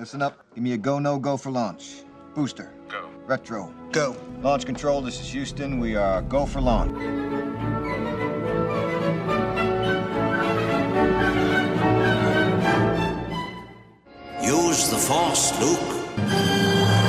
Listen up. Give me a go, no go for launch. Booster. Go. Retro. Go. Launch control, this is Houston. We are go for launch. Use the Force, Luke.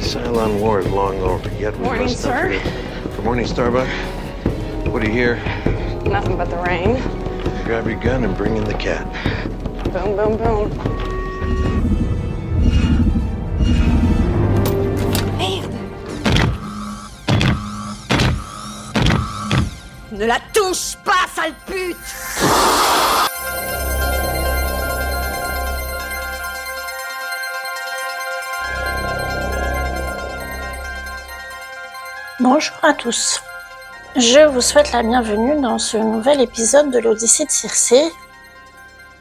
Cylon War is long over, yet we Morning, must not sir. forget- Good morning, Starbuck. What do you hear? Nothing but the rain. Grab your gun and bring in the cat. Boom, boom, boom. Ne la touche pas, sale pute Bonjour à tous. Je vous souhaite la bienvenue dans ce nouvel épisode de l'Odyssée de Circé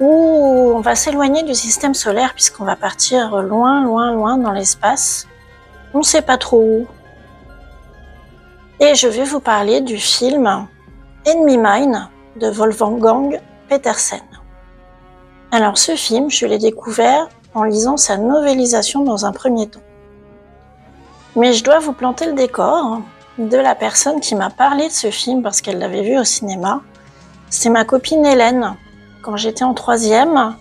où on va s'éloigner du système solaire puisqu'on va partir loin, loin, loin dans l'espace. On ne sait pas trop où. Et je vais vous parler du film Enemy Mine de Wolfgang Petersen. Alors ce film, je l'ai découvert en lisant sa novélisation dans un premier temps. Mais je dois vous planter le décor de la personne qui m'a parlé de ce film parce qu'elle l'avait vu au cinéma. C'est ma copine Hélène. Quand j'étais en troisième,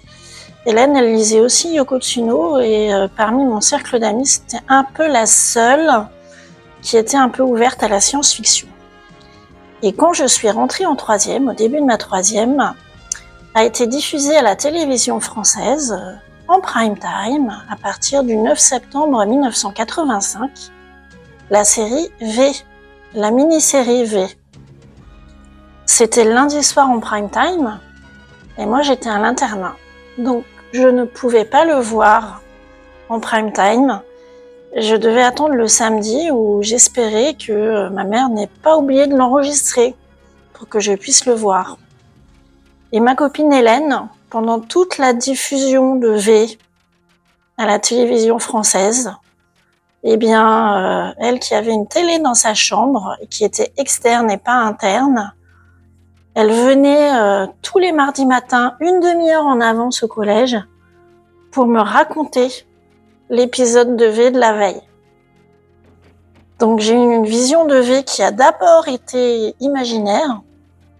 Hélène, elle lisait aussi Yoko Tsuno et euh, parmi mon cercle d'amis, c'était un peu la seule qui était un peu ouverte à la science-fiction. Et quand je suis rentrée en troisième, au début de ma troisième, a été diffusée à la télévision française euh, en prime time à partir du 9 septembre 1985 la série V, la mini-série V. C'était lundi soir en prime time et moi j'étais à l'internat. Donc je ne pouvais pas le voir en prime time. Je devais attendre le samedi où j'espérais que ma mère n'ait pas oublié de l'enregistrer pour que je puisse le voir. Et ma copine Hélène, pendant toute la diffusion de V à la télévision française, eh bien, euh, elle qui avait une télé dans sa chambre, et qui était externe et pas interne, elle venait euh, tous les mardis matins, une demi-heure en avance au collège, pour me raconter l'épisode de V de la veille. Donc j'ai eu une vision de V qui a d'abord été imaginaire,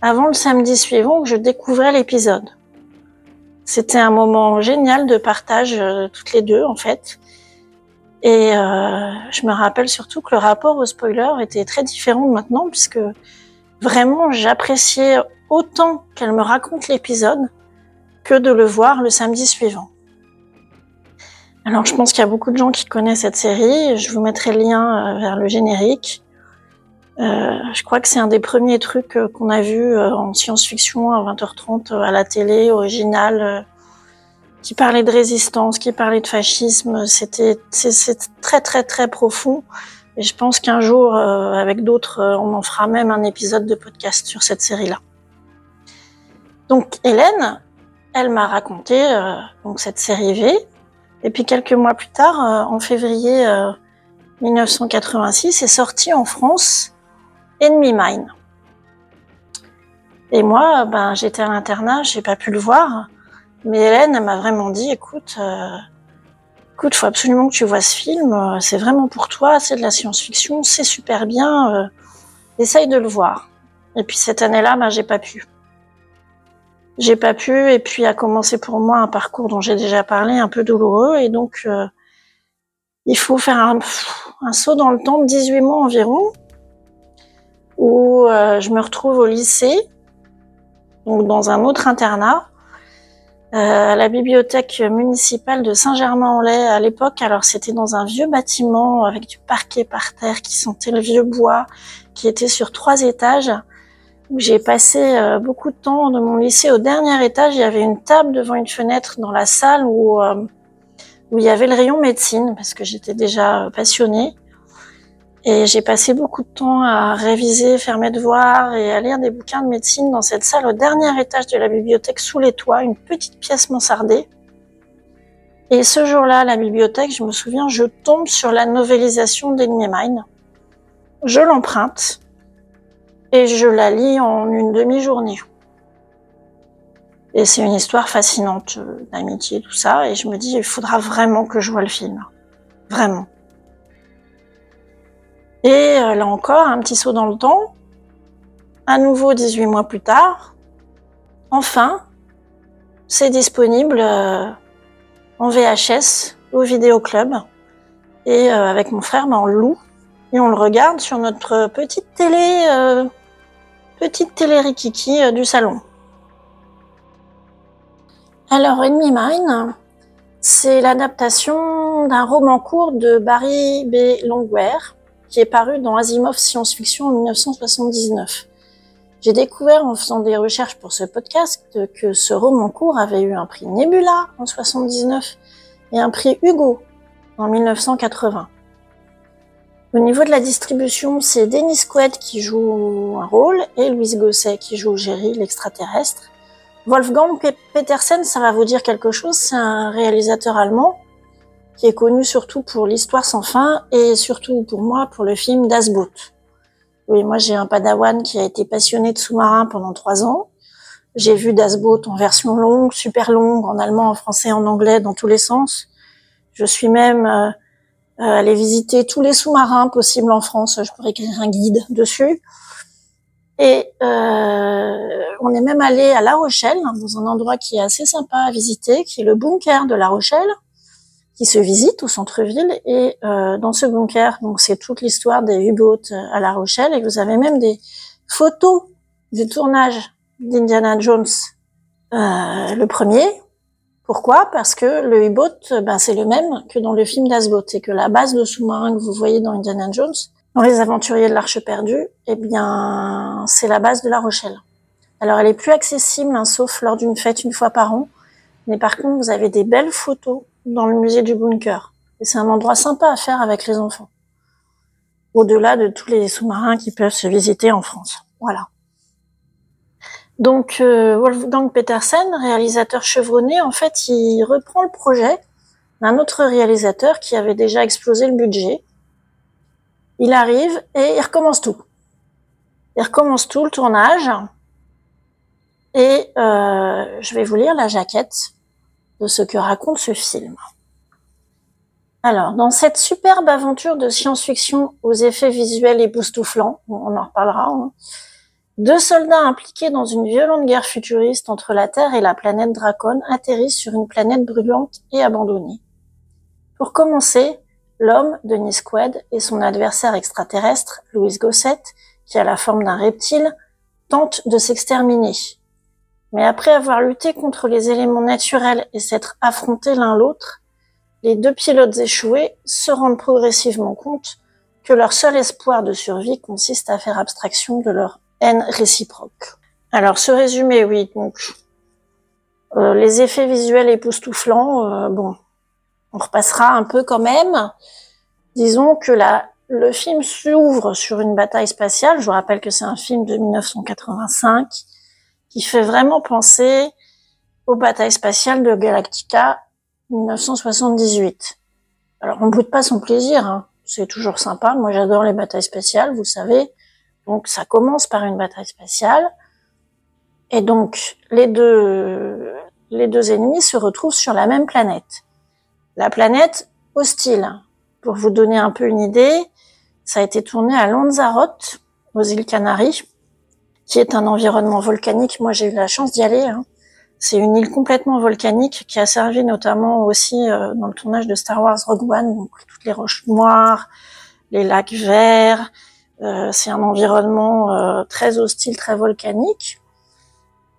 avant le samedi suivant où je découvrais l'épisode. C'était un moment génial de partage euh, toutes les deux en fait. Et euh, je me rappelle surtout que le rapport au spoiler était très différent de maintenant, puisque vraiment j'appréciais autant qu'elle me raconte l'épisode que de le voir le samedi suivant. Alors je pense qu'il y a beaucoup de gens qui connaissent cette série. Je vous mettrai le lien euh, vers le générique. Euh, je crois que c'est un des premiers trucs euh, qu'on a vu euh, en science-fiction à 20h30 euh, à la télé, original, euh, qui parlait de résistance, qui parlait de fascisme. C'était très très très profond. Et je pense qu'un jour, euh, avec d'autres, euh, on en fera même un épisode de podcast sur cette série-là. Donc Hélène, elle m'a raconté euh, donc cette série V. Et puis quelques mois plus tard, en février euh, 1986, est sorti en France Enemy Mine. Et moi, ben j'étais à l'internat, j'ai pas pu le voir. Mais Hélène, m'a vraiment dit, écoute, euh, écoute, faut absolument que tu vois ce film. euh, C'est vraiment pour toi, c'est de la science-fiction, c'est super bien. euh, essaye de le voir. Et puis cette année-là, ben j'ai pas pu. J'ai pas pu, et puis a commencé pour moi un parcours dont j'ai déjà parlé, un peu douloureux, et donc euh, il faut faire un, un saut dans le temps de 18 mois environ, où je me retrouve au lycée, donc dans un autre internat, à la bibliothèque municipale de Saint-Germain-en-Laye à l'époque. Alors c'était dans un vieux bâtiment avec du parquet par terre qui sentait le vieux bois, qui était sur trois étages. Où j'ai passé euh, beaucoup de temps de mon lycée au dernier étage. Il y avait une table devant une fenêtre dans la salle où euh, où il y avait le rayon médecine parce que j'étais déjà euh, passionnée. Et j'ai passé beaucoup de temps à réviser, faire mes devoirs et à lire des bouquins de médecine dans cette salle au dernier étage de la bibliothèque sous les toits, une petite pièce mansardée. Et ce jour-là, à la bibliothèque, je me souviens, je tombe sur la novélisation d'Enemy Mine. Je l'emprunte. et je la lis en une demi-journée. Et c'est une histoire fascinante euh, d'amitié, tout ça. Et je me dis, il faudra vraiment que je vois le film. Vraiment. Et euh, là encore, un petit saut dans le temps. À nouveau, 18 mois plus tard. Enfin, c'est disponible euh, en VHS au vidéoclub. Et avec mon frère, ben, on le loue. Et on le regarde sur notre petite télé, petite télé Rikiki du salon. Alors, Enemy Mine, c'est l'adaptation d'un roman court de Barry B. Longware, qui est paru dans Asimov Science Fiction en 1979. J'ai découvert en faisant des recherches pour ce podcast que ce roman court avait eu un prix Nebula en 79 et un prix Hugo en 1980. Au niveau de la distribution, c'est Dennis Quaid qui joue un rôle et Louise Gosset qui joue Jerry, l'extraterrestre. Wolfgang Petersen, ça va vous dire quelque chose, c'est un réalisateur allemand qui est connu surtout pour l'histoire sans fin et surtout pour moi pour le film Das Boot. Oui, moi j'ai un padawan qui a été passionné de sous-marins pendant trois ans. J'ai vu Das Boot en version longue, super longue, en allemand, en français, en anglais, dans tous les sens. Je suis même euh, euh allée visiter tous les sous-marins possibles en France. Je pourrais écrire un guide dessus. Et euh, on est même allé à La Rochelle, dans un endroit qui est assez sympa à visiter, qui est le bunker de La Rochelle, qui se visite au centre-ville. Et euh, dans ce bunker, donc c'est toute l'histoire des U-boats à La Rochelle. Et vous avez même des photos du tournage d'Indiana Jones, euh, le premier. Pourquoi? Parce que le U-boat, ben, c'est le même que dans le film d'Asboat, et que la base de sous-marin que vous voyez dans Indiana Jones, dans les aventuriers de l'Arche perdue, eh bien, c'est la base de La Rochelle. Alors, elle est plus accessible, hein, sauf lors d'une fête une fois par an. Mais par contre, vous avez des belles photos dans le musée du bunker. Et c'est un endroit sympa à faire avec les enfants. Au-delà de tous les sous-marins qui peuvent se visiter en France. Voilà. Donc, euh, Wolfgang Petersen, réalisateur chevronné, en fait, il reprend le projet d'un autre réalisateur qui avait déjà explosé le budget, il arrive et il recommence tout. Il recommence tout le tournage. Et euh, je vais vous lire la jaquette de ce que raconte ce film. Alors, dans cette superbe aventure de science-fiction aux effets visuels époustouflants, on en reparlera, hein, deux soldats impliqués dans une violente guerre futuriste entre la Terre et la planète Dracon atterrissent sur une planète brûlante et abandonnée. Pour commencer, L'homme, Denis Quaid, et son adversaire extraterrestre, Louis Gossett, qui a la forme d'un reptile, tentent de s'exterminer. Mais après avoir lutté contre les éléments naturels et s'être affrontés l'un l'autre, les deux pilotes échoués se rendent progressivement compte que leur seul espoir de survie consiste à faire abstraction de leur haine réciproque. Alors ce résumé, oui, donc euh, les effets visuels époustouflants, euh, bon, on repassera un peu quand même. Disons que la, le film s'ouvre sur une bataille spatiale. Je vous rappelle que c'est un film de 1985 qui fait vraiment penser aux batailles spatiales de Galactica 1978. Alors on boude pas son plaisir, hein. c'est toujours sympa. Moi j'adore les batailles spatiales, vous savez. Donc ça commence par une bataille spatiale. Et donc les deux, les deux ennemis se retrouvent sur la même planète. La planète hostile. Pour vous donner un peu une idée, ça a été tourné à Lanzarote, aux îles Canaries, qui est un environnement volcanique. Moi, j'ai eu la chance d'y aller. Hein. C'est une île complètement volcanique qui a servi notamment aussi euh, dans le tournage de Star Wars Rogue One, donc toutes les roches noires, les lacs verts. Euh, c'est un environnement euh, très hostile, très volcanique.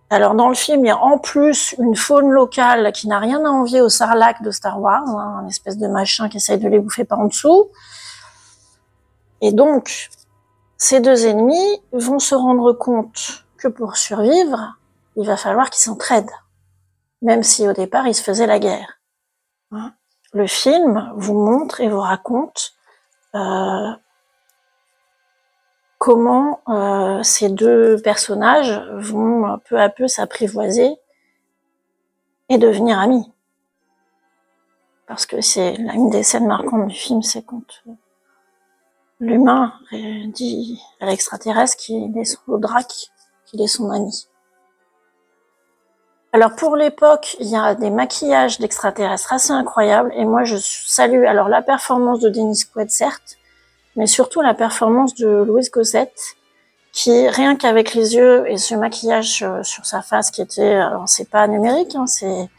Alors dans le film, il y a en plus une faune locale qui n'a rien à envier au sarlac de Star Wars, hein, un espèce de machin qui essaye de les bouffer par en dessous. Et donc, ces deux ennemis vont se rendre compte que pour survivre, il va falloir qu'ils s'entraident, même si au départ ils se faisaient la guerre. Hein. Le film vous montre et vous raconte euh, comment euh, ces deux personnages vont peu à peu s'apprivoiser et devenir amis. Parce que c'est une des scènes marquantes du film, c'est quand l'humain euh, dit à l'extraterrestre qu'il est son drac, qu'il est son ami. Alors pour l'époque, il y a des maquillages d'extraterrestres assez incroyables et moi je salue alors la performance de Dennis Quaid certes, mais surtout la performance de Louise Gossette qui rien qu'avec les yeux et ce maquillage euh, sur sa face qui était, alors c'est pas numérique, hein, c'est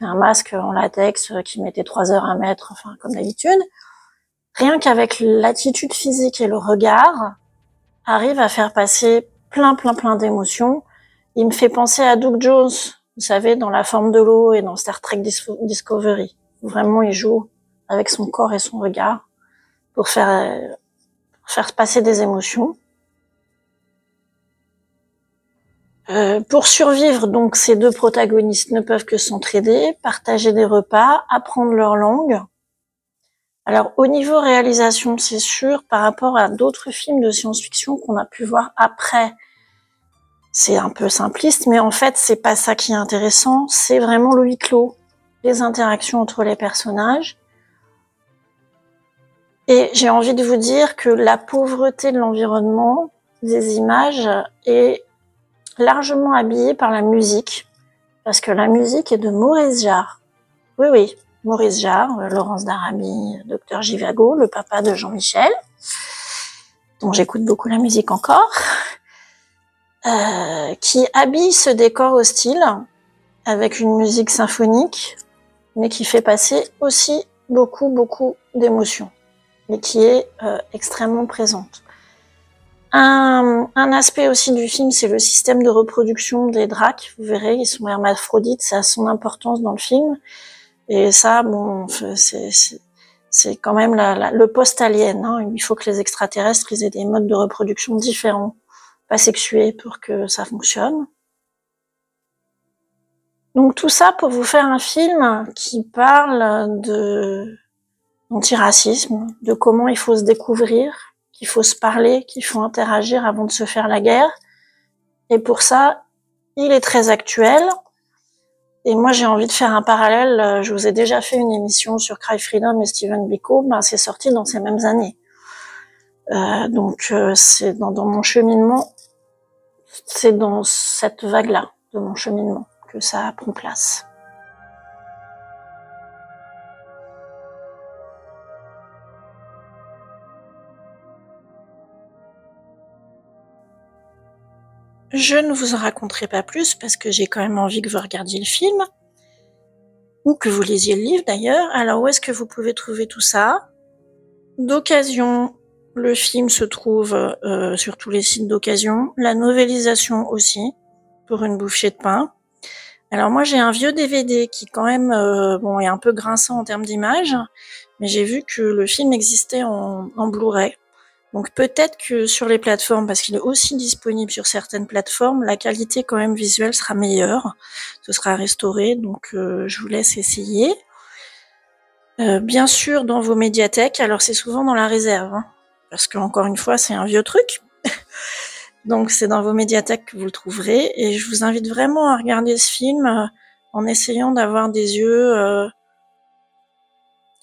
un masque en latex euh, qui mettait trois heures à mettre, enfin comme d'habitude, rien qu'avec l'attitude physique et le regard, arrive à faire passer plein plein plein d'émotions. Il me fait penser à Doug Jones vous savez, dans la forme de l'eau et dans Star Trek Discovery. Vraiment, il joue avec son corps et son regard pour faire, faire passer des émotions. Euh, pour survivre, donc, ces deux protagonistes ne peuvent que s'entraider, partager des repas, apprendre leur langue. Alors, au niveau réalisation, c'est sûr, par rapport à d'autres films de science-fiction qu'on a pu voir après c'est un peu simpliste, mais en fait, c'est pas ça qui est intéressant. C'est vraiment le huis clos, les interactions entre les personnages. Et j'ai envie de vous dire que la pauvreté de l'environnement, des images, est largement habillée par la musique, parce que la musique est de Maurice Jarre. Oui, oui, Maurice Jarre, Laurence d'Arabie, Docteur Givago, le papa de Jean-Michel, dont j'écoute beaucoup la musique encore. Euh, qui habille ce décor hostile avec une musique symphonique, mais qui fait passer aussi beaucoup, beaucoup d'émotions, mais qui est euh, extrêmement présente. Un, un, aspect aussi du film, c'est le système de reproduction des dracs. Vous verrez, ils sont hermaphrodites, ça a son importance dans le film. Et ça, bon, c'est quand même le post-alien. Hein. Il faut que les extraterrestres aient des modes de reproduction différents pas sexué pour que ça fonctionne. Donc tout ça pour vous faire un film qui parle de d'antiracisme, de comment il faut se découvrir, qu'il faut se parler, qu'il faut interagir avant de se faire la guerre. Et pour ça, il est très actuel. Et moi, j'ai envie de faire un parallèle. Je vous ai déjà fait une émission sur Cry Freedom et Stephen Biko. Ben, c'est sorti dans ces mêmes années. Euh, donc, euh, c'est dans, mon cheminement c'est dans cette vague-là de mon cheminement que ça prend place. Je ne vous en raconterai pas plus parce que j'ai quand même envie que vous regardiez le film ou que vous lisiez le livre d'ailleurs. Alors où est-ce que vous pouvez trouver tout ça? D'occasion, le film se trouve euh, sur tous les sites d'occasion. La novélisation aussi, pour une bouffée de pain. Alors moi j'ai un vieux DVD qui quand même euh, bon est un peu grinçant en termes d'image, mais j'ai vu que le film existait en, en Blu-ray. Donc peut-être que sur les plateformes, parce qu'il est aussi disponible sur certaines plateformes, la qualité quand même visuelle sera meilleure. Ce sera restauré, donc euh, je vous laisse essayer. bien sûr dans vos médiathèques, alors c'est souvent dans la réserve. Hein parce qu'encore une fois, c'est un vieux truc. Donc c'est dans vos médiathèques que vous le trouverez. Et je vous invite vraiment à regarder ce film euh, en essayant d'avoir des yeux, euh,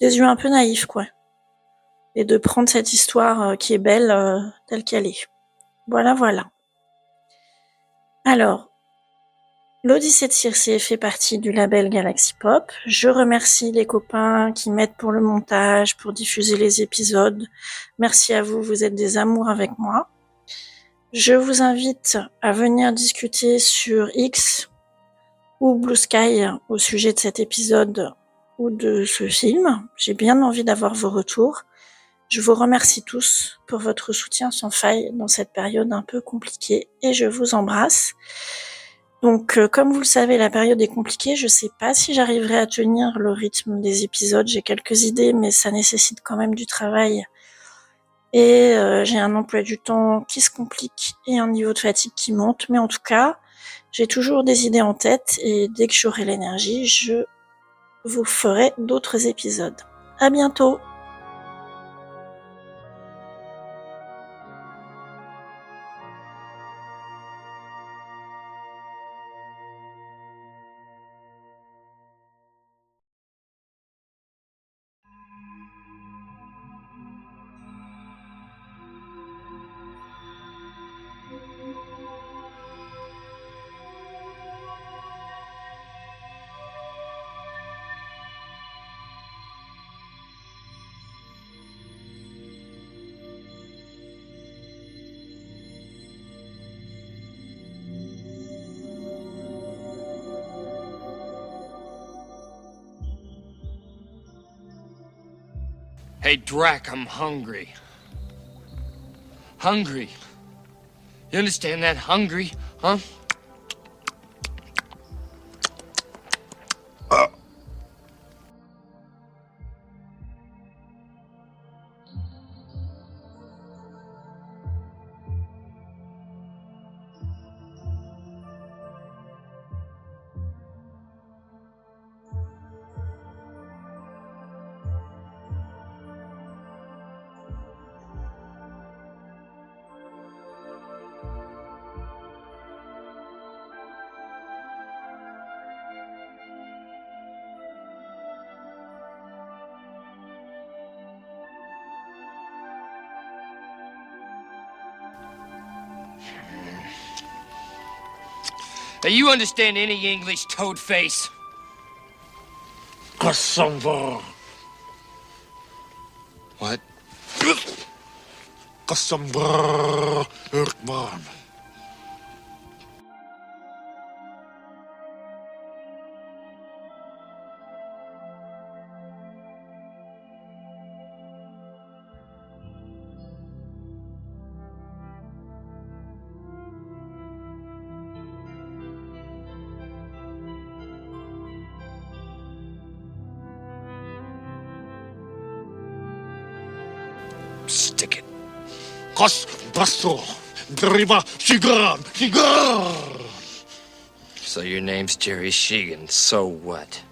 des yeux un peu naïfs, quoi. Et de prendre cette histoire euh, qui est belle telle qu'elle est. Voilà, voilà. Alors, L'Odyssée de Circé fait partie du label Galaxy Pop. Je remercie les copains qui m'aident pour le montage, pour diffuser les épisodes. Merci à vous, vous êtes des amours avec moi. Je vous invite à venir discuter sur X ou Blue Sky au sujet de cet épisode ou de ce film. J'ai bien envie d'avoir vos retours. Je vous remercie tous pour votre soutien sans faille dans cette période un peu compliquée et je vous embrasse. Donc, euh, comme vous le savez, la période est compliquée. Je sais pas si j'arriverai à tenir le rythme des épisodes. J'ai quelques idées, mais ça nécessite quand même du travail. Et euh, j'ai un emploi du temps qui se complique et un niveau de fatigue qui monte. Mais en tout cas, j'ai toujours des idées en tête et dès que j'aurai l'énergie, je vous ferai d'autres épisodes. À bientôt! Hey, Drac, I'm hungry. Hungry. You understand that? Hungry, huh? Hey, you understand any English, toad face? Cassandra. What? Cassandra Erkman. Cas Bastro. Driva Shigran. Shigar. So your name's Jerry Sheegan. So what?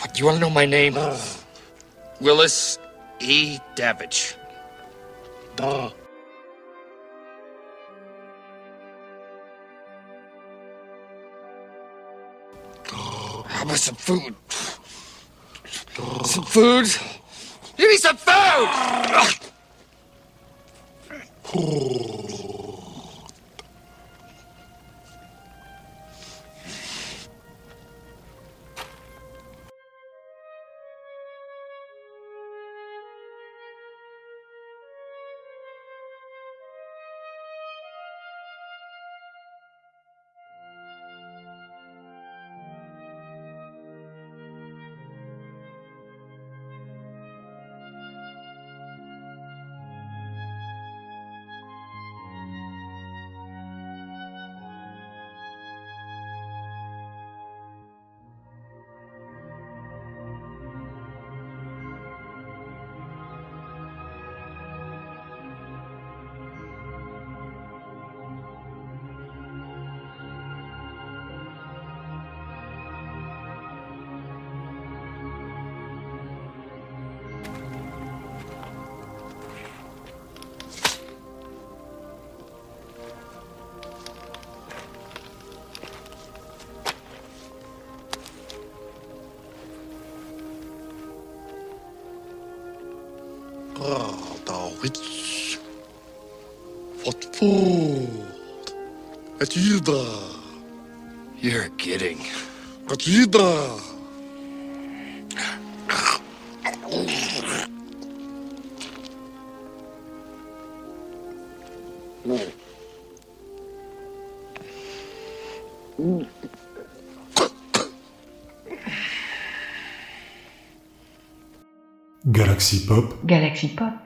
What, you want to know my name? Willis E. Davidge. Da. How about some food? Some food? Give me some food! Dawits. Wat voor. Het. You're kidding. Het Hilda. Galaxy Pop, Galaxy Pop.